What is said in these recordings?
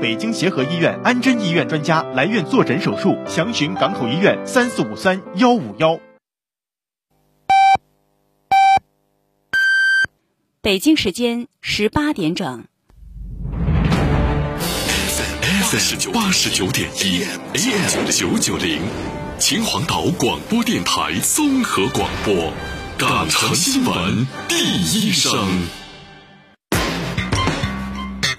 北京协和医院安贞医院专家来院坐诊手术，详询港口医院三四五三幺五幺。北京时间十八点整。FM 八十九点一，AM 九九零，秦皇岛广播电台综合广播，港城新闻第一声。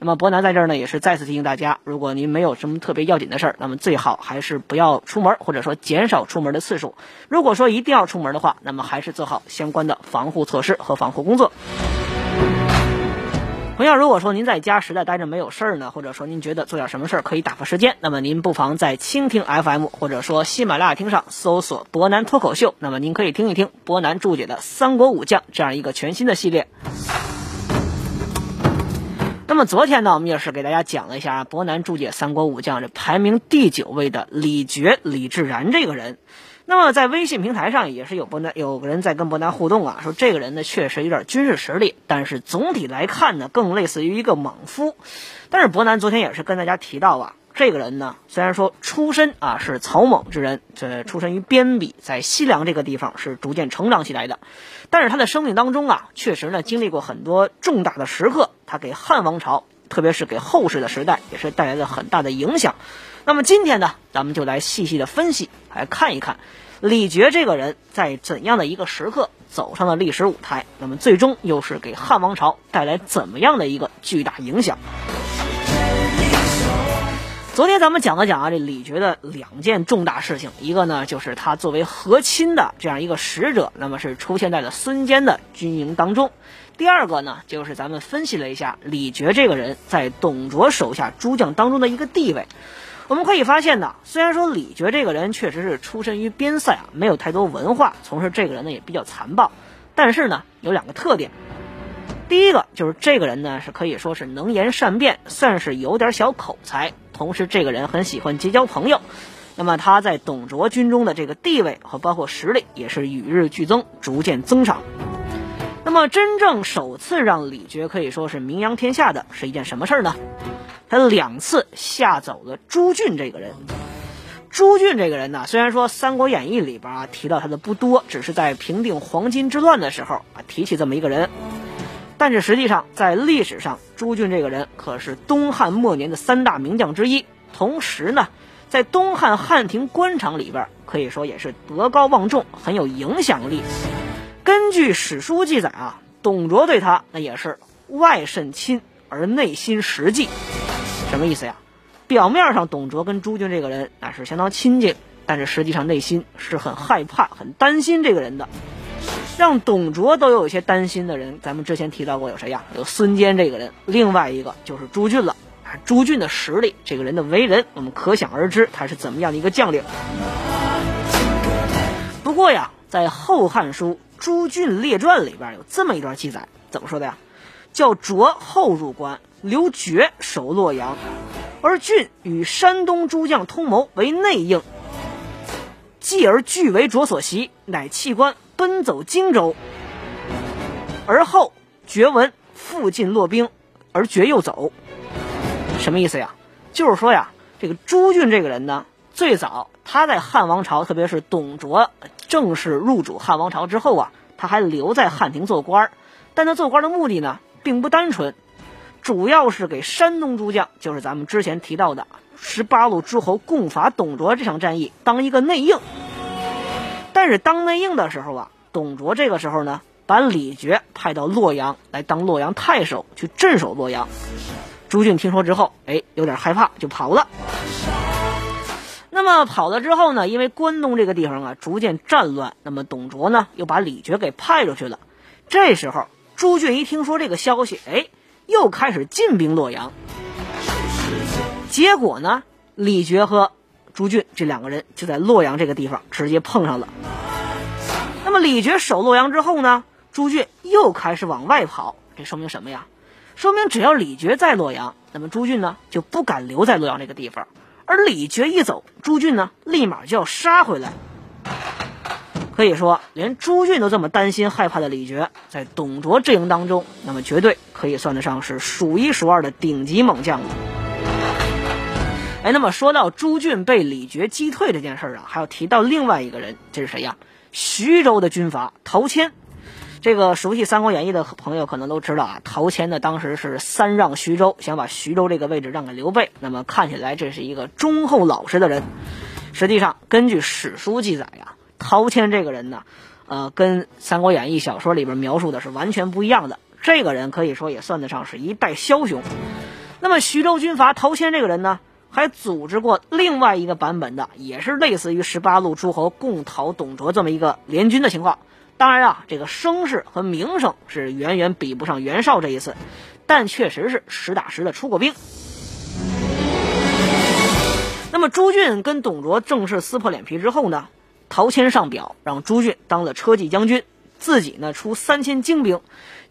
那么博南在这儿呢，也是再次提醒大家，如果您没有什么特别要紧的事儿，那么最好还是不要出门，或者说减少出门的次数。如果说一定要出门的话，那么还是做好相关的防护措施和防护工作。同样，如果说您在家实在待着没有事儿呢，或者说您觉得做点什么事儿可以打发时间，那么您不妨在蜻蜓 FM 或者说喜马拉雅听上搜索“博南脱口秀”，那么您可以听一听博南注解的《三国武将》这样一个全新的系列。那么昨天呢，我们也是给大家讲了一下伯南注解《三国武将》这排名第九位的李傕李治然这个人。那么在微信平台上也是有伯南有个人在跟伯南互动啊，说这个人呢确实有点军事实力，但是总体来看呢，更类似于一个莽夫。但是伯南昨天也是跟大家提到啊，这个人呢虽然说出身啊是草莽之人，这出身于边鄙，在西凉这个地方是逐渐成长起来的，但是他的生命当中啊，确实呢经历过很多重大的时刻，他给汉王朝，特别是给后世的时代，也是带来了很大的影响。那么今天呢，咱们就来细细的分析，来看一看李傕这个人在怎样的一个时刻走上了历史舞台，那么最终又是给汉王朝带来怎么样的一个巨大影响？昨天咱们讲了讲啊，这李傕的两件重大事情，一个呢就是他作为和亲的这样一个使者，那么是出现在了孙坚的军营当中；第二个呢，就是咱们分析了一下李傕这个人在董卓手下诸将当中的一个地位。我们可以发现呢，虽然说李傕这个人确实是出身于边塞啊，没有太多文化，从事这个人呢也比较残暴，但是呢有两个特点。第一个就是这个人呢是可以说是能言善辩，算是有点小口才，同时这个人很喜欢结交朋友。那么他在董卓军中的这个地位和包括实力也是与日俱增，逐渐增长。那么真正首次让李傕可以说是名扬天下的是一件什么事儿呢？他两次吓走了朱俊这个人。朱俊这个人呢，虽然说《三国演义》里边啊提到他的不多，只是在平定黄巾之乱的时候啊提起这么一个人，但是实际上在历史上，朱俊这个人可是东汉末年的三大名将之一，同时呢，在东汉汉庭官场里边可以说也是德高望重，很有影响力。根据史书记载啊，董卓对他那也是外甚亲而内心实际。什么意思呀？表面上董卓跟朱俊这个人那是相当亲近，但是实际上内心是很害怕、很担心这个人的。让董卓都有些担心的人，咱们之前提到过有谁呀？有孙坚这个人，另外一个就是朱俊了。朱俊的实力，这个人的为人，我们可想而知他是怎么样的一个将领。不过呀，在《后汉书·朱俊列传》里边有这么一段记载，怎么说的呀？叫卓后入关，刘傕守洛阳，而俊与山东诸将通谋为内应，继而据为卓所袭，乃弃官奔走荆州。而后觉闻附近落兵，而决又走。什么意思呀？就是说呀，这个朱俊这个人呢，最早他在汉王朝，特别是董卓正式入主汉王朝之后啊，他还留在汉庭做官但他做官的目的呢，并不单纯，主要是给山东诸将，就是咱们之前提到的十八路诸侯共伐董卓这场战役当一个内应。但是当内应的时候啊，董卓这个时候呢，把李傕派到洛阳来当洛阳太守，去镇守洛阳。朱俊听说之后，哎，有点害怕，就跑了。那么跑了之后呢，因为关东这个地方啊逐渐战乱，那么董卓呢又把李傕给派出去了。这时候朱俊一听说这个消息，哎，又开始进兵洛阳。结果呢，李傕和朱俊这两个人就在洛阳这个地方直接碰上了。那么李傕守洛阳之后呢，朱俊又开始往外跑，这说明什么呀？说明只要李傕在洛阳，那么朱俊呢就不敢留在洛阳这个地方，而李傕一走，朱俊呢立马就要杀回来。可以说，连朱俊都这么担心害怕的李傕，在董卓阵营当中，那么绝对可以算得上是数一数二的顶级猛将了。哎，那么说到朱俊被李傕击退这件事儿啊，还要提到另外一个人，这是谁呀？徐州的军阀陶谦。这个熟悉《三国演义》的朋友可能都知道啊，陶谦呢当时是三让徐州，想把徐州这个位置让给刘备。那么看起来这是一个忠厚老实的人。实际上，根据史书记载呀。陶谦这个人呢，呃，跟《三国演义》小说里边描述的是完全不一样的。这个人可以说也算得上是一代枭雄。那么徐州军阀陶谦这个人呢，还组织过另外一个版本的，也是类似于十八路诸侯共讨董卓这么一个联军的情况。当然啊，这个声势和名声是远远比不上袁绍这一次，但确实是实打实的出过兵。那么朱俊跟董卓正式撕破脸皮之后呢？陶谦上表让朱俊当了车骑将军，自己呢出三千精兵，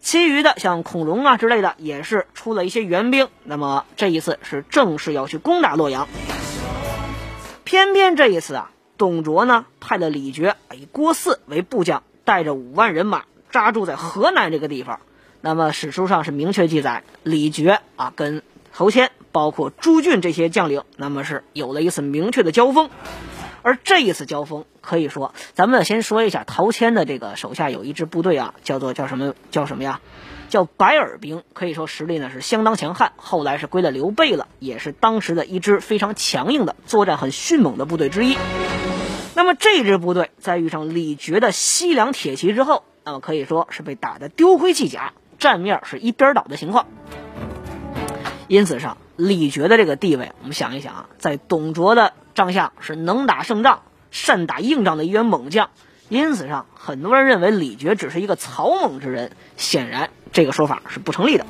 其余的像孔融啊之类的也是出了一些援兵。那么这一次是正式要去攻打洛阳，偏偏这一次啊，董卓呢派了李傕以郭汜为部将，带着五万人马扎住在河南这个地方。那么史书上是明确记载，李傕啊跟侯谦，包括朱俊这些将领，那么是有了一次明确的交锋。而这一次交锋，可以说，咱们先说一下陶谦的这个手下有一支部队啊，叫做叫什么叫什么呀？叫白耳兵，可以说实力呢是相当强悍。后来是归了刘备了，也是当时的一支非常强硬的、作战很迅猛的部队之一。那么这支部队在遇上李傕的西凉铁骑之后，那么可以说是被打得丢盔弃甲，战面是一边倒的情况。因此上，李傕的这个地位，我们想一想啊，在董卓的。帐下是能打胜仗、善打硬仗的一员猛将，因此上很多人认为李傕只是一个草莽之人，显然这个说法是不成立的。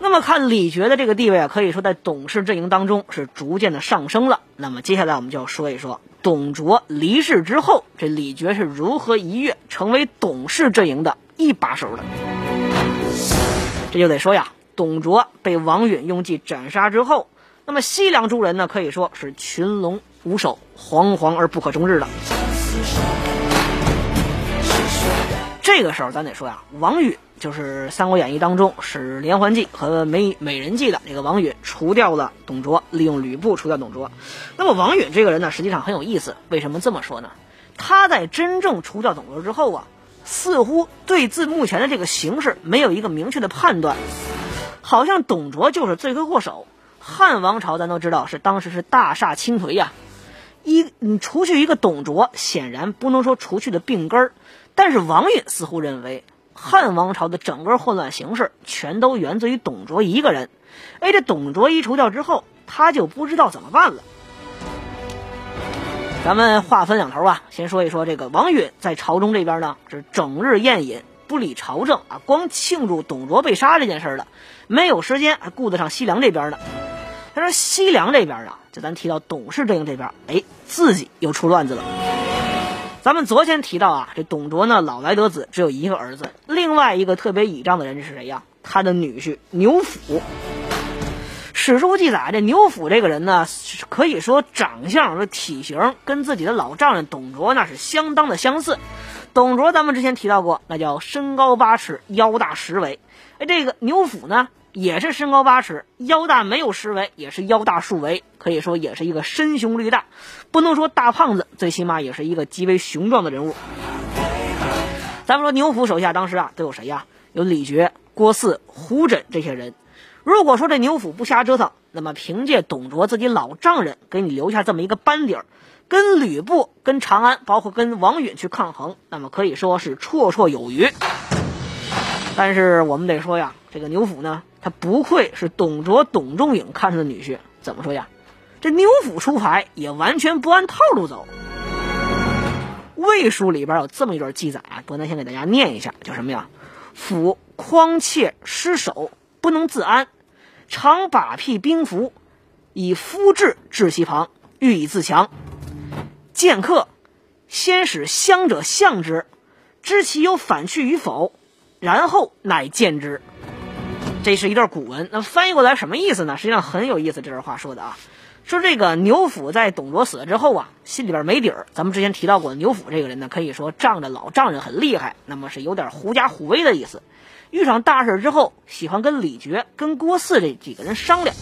那么看李傕的这个地位啊，可以说在董氏阵营当中是逐渐的上升了。那么接下来我们就要说一说董卓离世之后，这李傕是如何一跃成为董氏阵营的一把手的。这就得说呀，董卓被王允用计斩杀之后。那么西凉诸人呢，可以说是群龙无首，惶惶而不可终日的。这个时候，咱得说呀，王允就是《三国演义》当中使连环计和美美人计的这个王允，除掉了董卓，利用吕布除掉董卓。那么王允这个人呢，实际上很有意思。为什么这么说呢？他在真正除掉董卓之后啊，似乎对自目前的这个形势没有一个明确的判断，好像董卓就是罪魁祸首。汉王朝咱都知道是当时是大厦倾颓呀，一你除去一个董卓，显然不能说除去的病根儿，但是王允似乎认为汉王朝的整个混乱形势全都源自于董卓一个人。哎，这董卓一除掉之后，他就不知道怎么办了。咱们话分两头啊，先说一说这个王允在朝中这边呢，是整日宴饮。不理朝政啊，光庆祝董卓被杀这件事儿了，没有时间还顾得上西凉这边呢。他说西凉这边啊，就咱提到董氏阵营这边，哎，自己又出乱子了。咱们昨天提到啊，这董卓呢老来得子，只有一个儿子，另外一个特别倚仗的人是谁呀？他的女婿牛辅。史书记载，这牛辅这个人呢，可以说长相和体型跟自己的老丈人董卓那是相当的相似。董卓咱们之前提到过，那叫身高八尺，腰大十围。哎，这个牛辅呢，也是身高八尺，腰大没有十围，也是腰大数围，可以说也是一个身雄力大，不能说大胖子，最起码也是一个极为雄壮的人物。咱们说牛辅手下当时啊都有谁呀？有李傕、郭汜、胡轸这些人。如果说这牛辅不瞎折腾，那么凭借董卓自己老丈人给你留下这么一个班底儿。跟吕布、跟长安，包括跟王允去抗衡，那么可以说是绰绰有余。但是我们得说呀，这个牛辅呢，他不愧是董卓董仲颖看上的女婿。怎么说呀？这牛辅出牌也完全不按套路走。魏书里边有这么一段记载啊，伯南先给大家念一下，叫什么呀？辅匡切失守，不能自安，常把辟兵符，以夫志至其旁，欲以自强。剑客先使相者相之，知其有反去与否，然后乃见之。这是一段古文，那翻译过来什么意思呢？实际上很有意思。这段话说的啊，说这个牛辅在董卓死了之后啊，心里边没底儿。咱们之前提到过，牛辅这个人呢，可以说仗着老丈人很厉害，那么是有点狐假虎威的意思。遇上大事之后，喜欢跟李傕、跟郭汜这几个人商量。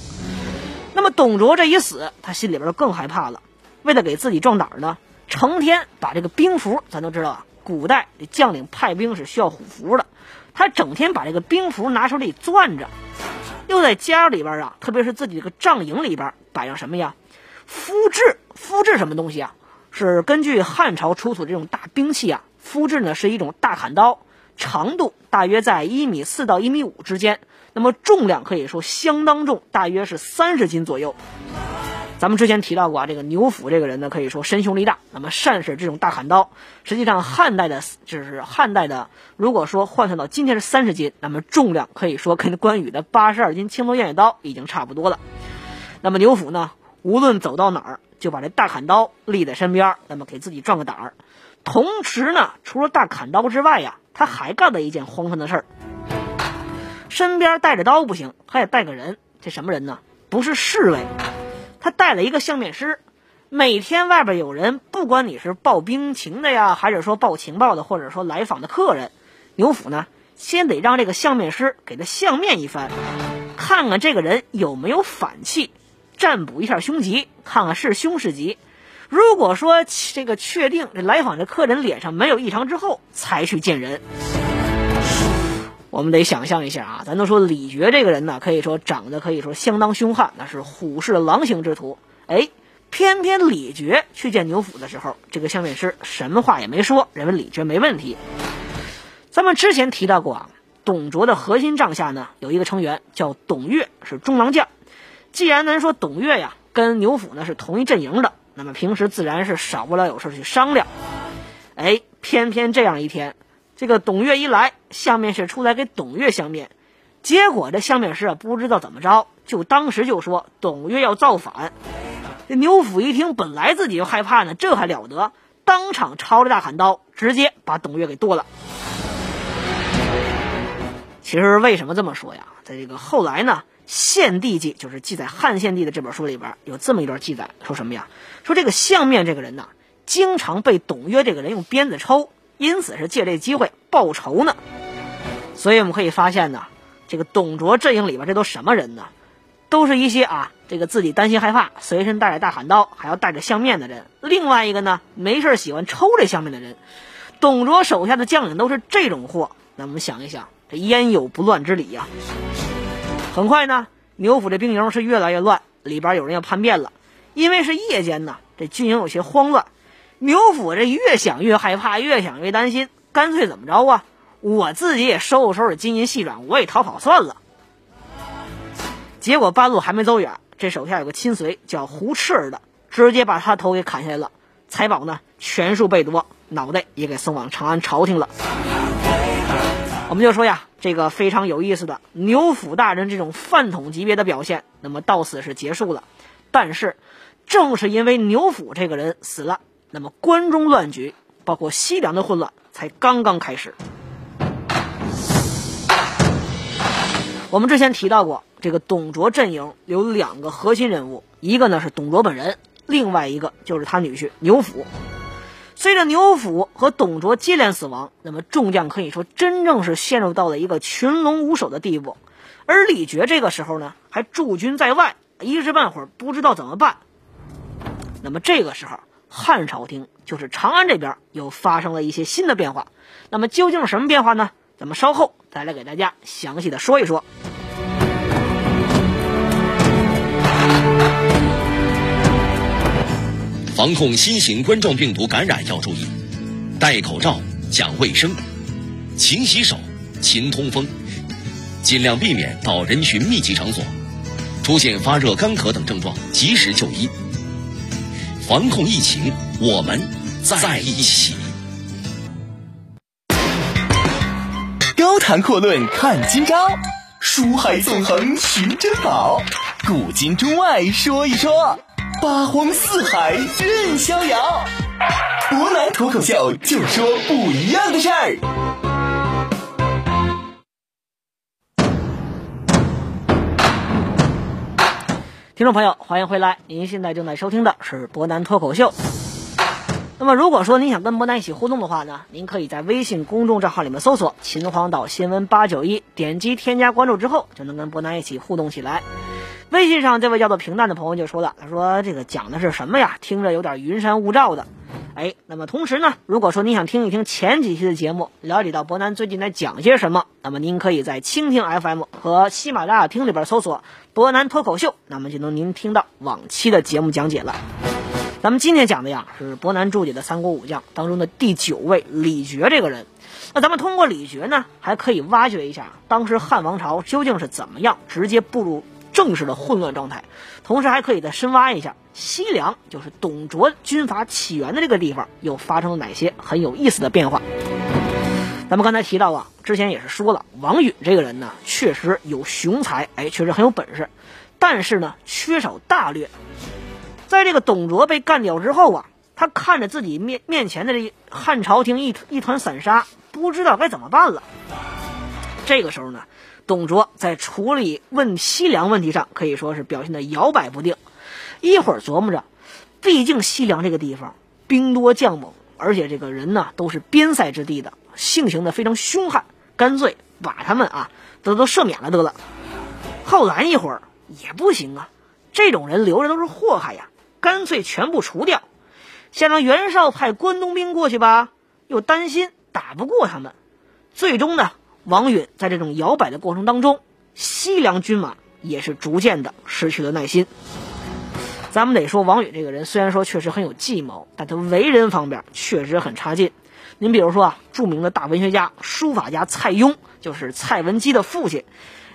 那么董卓这一死，他心里边就更害怕了。为了给自己壮胆呢，成天把这个兵符，咱都知道啊，古代这将领派兵是需要虎符的。他整天把这个兵符拿手里攥着，又在家里边啊，特别是自己这个帐营里边摆上什么呀？肤质，肤质什么东西啊？是根据汉朝出土这种大兵器啊，肤质呢是一种大砍刀，长度大约在一米四到一米五之间，那么重量可以说相当重，大约是三十斤左右。咱们之前提到过啊，这个牛辅这个人呢，可以说身胸力大，那么善使这种大砍刀。实际上，汉代的，就是汉代的，如果说换算到今天是三十斤，那么重量可以说跟关羽的八十二斤青龙偃月刀已经差不多了。那么牛辅呢，无论走到哪儿，就把这大砍刀立在身边，那么给自己壮个胆儿。同时呢，除了大砍刀之外呀，他还干了一件荒唐的事儿，身边带着刀不行，还得带个人。这什么人呢？不是侍卫。他带了一个相面师，每天外边有人，不管你是报兵情的呀，还是说报情报的，或者说来访的客人，牛府呢，先得让这个相面师给他相面一番，看看这个人有没有反气，占卜一下凶吉，看看是凶是吉。如果说这个确定这来访的客人脸上没有异常之后，才去见人。我们得想象一下啊，咱都说李傕这个人呢，可以说长得可以说相当凶悍，那是虎视狼形之徒。哎，偏偏李傕去见牛辅的时候，这个相面师什么话也没说，认为李傕没问题。咱们之前提到过啊，董卓的核心帐下呢有一个成员叫董越，是中郎将。既然咱说董越呀跟牛辅呢是同一阵营的，那么平时自然是少不了有事去商量。哎，偏偏这样一天。这个董越一来，相面是出来给董越相面，结果这相面师啊不知道怎么着，就当时就说董越要造反。这牛辅一听，本来自己就害怕呢，这还了得，当场抄着大砍刀，直接把董越给剁了。其实为什么这么说呀？在这个后来呢，《献帝记》就是记载汉献帝的这本书里边有这么一段记载，说什么呀？说这个相面这个人呢，经常被董越这个人用鞭子抽。因此是借这机会报仇呢，所以我们可以发现呢，这个董卓阵营里边这都什么人呢？都是一些啊，这个自己担心害怕，随身带着大砍刀，还要带着相面的人。另外一个呢，没事喜欢抽这相面的人。董卓手下的将领都是这种货，那我们想一想，这焉有不乱之理呀？很快呢，牛府这兵营是越来越乱，里边有人要叛变了，因为是夜间呢，这军营有些慌乱。牛府这越想越害怕，越想越担心，干脆怎么着啊？我自己也收拾收拾金银细软，我也逃跑算了。结果半路还没走远，这手下有个亲随叫胡赤儿的，直接把他头给砍下来了，财宝呢全数被夺，脑袋也给送往长安朝廷了。我们就说呀，这个非常有意思的牛府大人这种饭桶级别的表现，那么到此是结束了。但是，正是因为牛府这个人死了。那么关中乱局，包括西凉的混乱，才刚刚开始。我们之前提到过，这个董卓阵营有两个核心人物，一个呢是董卓本人，另外一个就是他女婿牛辅。随着牛辅和董卓接连死亡，那么众将可以说真正是陷入到了一个群龙无首的地步。而李傕这个时候呢，还驻军在外，一时半会儿不知道怎么办。那么这个时候。汉朝廷就是长安这边又发生了一些新的变化，那么究竟是什么变化呢？咱们稍后再来给大家详细的说一说。防控新型冠状病毒感染要注意：戴口罩、讲卫生、勤洗手、勤通风，尽量避免到人群密集场所。出现发热、干咳等症状，及时就医。防控疫情，我们在一起。高谈阔论看今朝，书海纵横寻珍宝，古今中外说一说，八荒四海任逍遥。湖南脱口秀，就说不一样的事儿。听众朋友，欢迎回来！您现在正在收听的是博南脱口秀。那么，如果说您想跟博南一起互动的话呢，您可以在微信公众账号里面搜索“秦皇岛新闻八九一”，点击添加关注之后，就能跟博南一起互动起来。微信上这位叫做平淡的朋友就说了，他说这个讲的是什么呀？听着有点云山雾罩的。哎，那么同时呢，如果说您想听一听前几期的节目，了解到博南最近在讲些什么，那么您可以在蜻蜓 FM 和喜马拉雅听里边搜索“博南脱口秀”，那么就能您听到往期的节目讲解了。咱们今天讲的呀是博南注解的三国武将当中的第九位李傕这个人。那咱们通过李傕呢，还可以挖掘一下当时汉王朝究竟是怎么样直接步入正式的混乱状态，同时还可以再深挖一下西凉，就是董卓军阀起源的这个地方，又发生了哪些很有意思的变化。咱们刚才提到啊，之前也是说了，王允这个人呢，确实有雄才，哎，确实很有本事，但是呢，缺少大略。在这个董卓被干掉之后啊，他看着自己面面前的这汉朝廷一一团散沙，不知道该怎么办了。这个时候呢，董卓在处理问西凉问题上可以说是表现的摇摆不定。一会儿琢磨着，毕竟西凉这个地方兵多将猛，而且这个人呢都是边塞之地的，性情呢非常凶悍，干脆把他们啊都都赦免了得了。后来一会儿也不行啊，这种人留着都是祸害呀。干脆全部除掉，想让袁绍派关东兵过去吧，又担心打不过他们。最终呢，王允在这种摇摆的过程当中，西凉军马也是逐渐的失去了耐心。咱们得说，王允这个人虽然说确实很有计谋，但他为人方面确实很差劲。您比如说啊，著名的大文学家、书法家蔡邕，就是蔡文姬的父亲，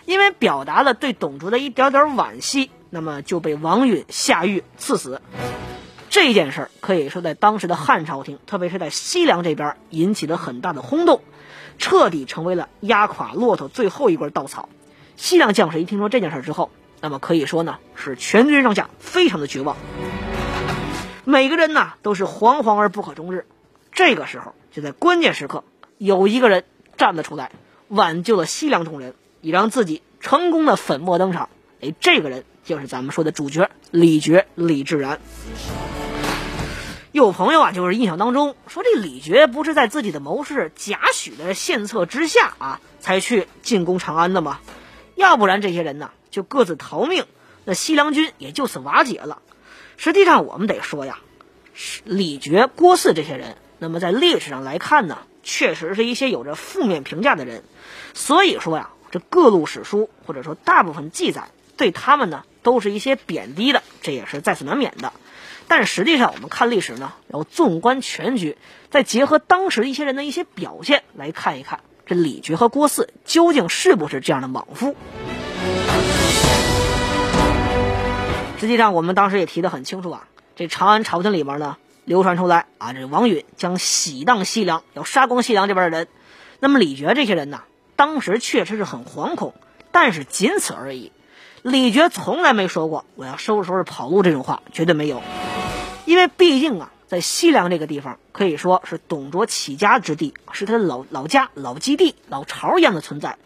因为表达了对董卓的一点点惋惜。那么就被王允下狱赐死，这件事儿可以说在当时的汉朝廷，特别是在西凉这边引起了很大的轰动，彻底成为了压垮骆驼最后一根稻草。西凉将士一听说这件事之后，那么可以说呢是全军上下非常的绝望，每个人呢都是惶惶而不可终日。这个时候就在关键时刻，有一个人站了出来，挽救了西凉众人，也让自己成功的粉墨登场。哎，这个人。就是咱们说的主角李傕李志然。有朋友啊，就是印象当中说这李傕不是在自己的谋士贾诩的献策之下啊，才去进攻长安的吗？要不然这些人呢就各自逃命，那西凉军也就此瓦解了。实际上我们得说呀，李傕、郭汜这些人，那么在历史上来看呢，确实是一些有着负面评价的人。所以说呀，这各路史书或者说大部分记载对他们呢。都是一些贬低的，这也是在所难免的。但实际上，我们看历史呢，要纵观全局，再结合当时一些人的一些表现来看一看，这李觉和郭汜究竟是不是这样的莽夫？实际上，我们当时也提得很清楚啊，这长安朝廷里面呢，流传出来啊，这王允将喜荡西凉，要杀光西凉这边的人。那么李觉这些人呢，当时确实是很惶恐，但是仅此而已。李觉从来没说过我要收拾收拾跑路这种话，绝对没有。因为毕竟啊，在西凉这个地方可以说是董卓起家之地，是他的老老家、老基地、老巢一样的存在。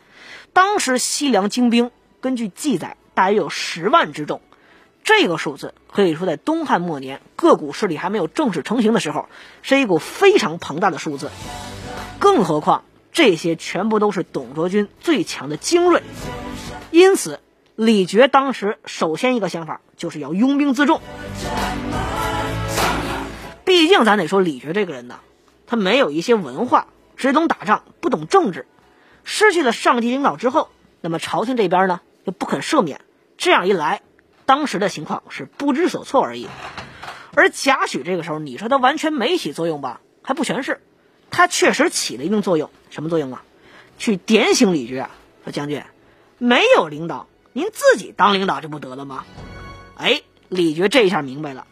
当时西凉精兵根据记载大约有十万之众，这个数字可以说在东汉末年各股势力还没有正式成型的时候，是一股非常庞大的数字。更何况这些全部都是董卓军最强的精锐，因此。李傕当时首先一个想法就是要拥兵自重，毕竟咱得说李傕这个人呢，他没有一些文化，只懂打仗，不懂政治，失去了上级领导之后，那么朝廷这边呢又不肯赦免，这样一来，当时的情况是不知所措而已。而贾诩这个时候，你说他完全没起作用吧？还不全是，他确实起了一定作用，什么作用啊？去点醒李觉啊，说将军，没有领导。您自己当领导就不得了吗？哎，李觉这一下明白了。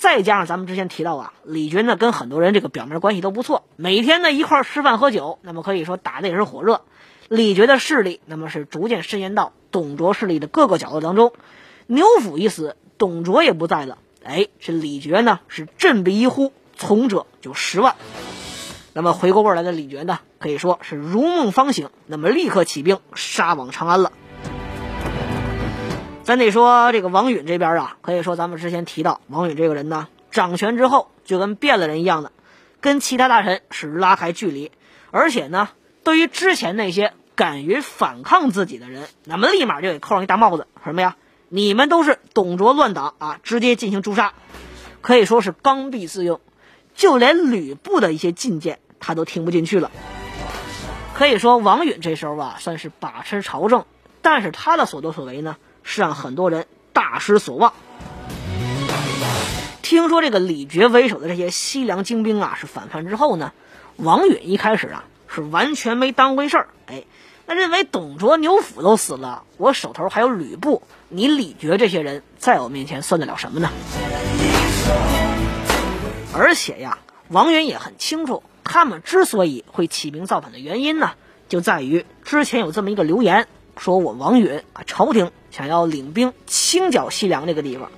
再加上咱们之前提到啊，李傕呢跟很多人这个表面关系都不错，每天呢一块吃饭喝酒，那么可以说打的也是火热。李傕的势力那么是逐渐伸延到董卓势力的各个角落当中。牛辅一死，董卓也不在了。哎，这李傕呢是振臂一呼，从者就十万。那么回过味儿来的李傕呢，可以说是如梦方醒，那么立刻起兵杀往长安了。咱得说这个王允这边啊，可以说咱们之前提到王允这个人呢，掌权之后就跟变了人一样的，跟其他大臣是拉开距离，而且呢，对于之前那些敢于反抗自己的人，那么立马就给扣上一大帽子，什么呀？你们都是董卓乱党啊，直接进行诛杀，可以说是刚愎自用。就连吕布的一些进谏，他都听不进去了。可以说，王允这时候啊，算是把持朝政，但是他的所作所为呢，是让很多人大失所望。听说这个李傕为首的这些西凉精兵啊，是反叛之后呢，王允一开始啊，是完全没当回事儿。哎，那认为董卓、牛辅都死了，我手头还有吕布，你李傕这些人在我面前算得了什么呢？而且呀，王允也很清楚，他们之所以会起兵造反的原因呢，就在于之前有这么一个流言，说我王允啊，朝廷想要领兵清剿西凉这个地方。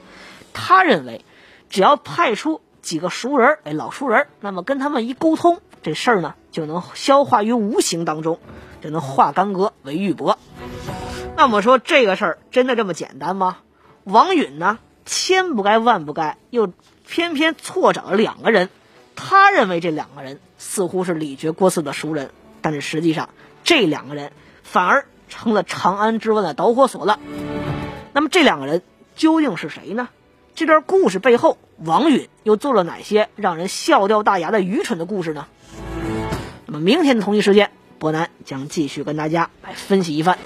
他认为，只要派出几个熟人，哎，老熟人，那么跟他们一沟通，这事儿呢就能消化于无形当中，就能化干戈为玉帛。那么说这个事儿真的这么简单吗？王允呢，千不该万不该，又。偏偏错找了两个人，他认为这两个人似乎是李傕、郭汜的熟人，但是实际上这两个人反而成了长安之乱的导火索了。那么这两个人究竟是谁呢？这段故事背后，王允又做了哪些让人笑掉大牙的愚蠢的故事呢？那么明天的同一时间，伯南将继续跟大家来分析一番。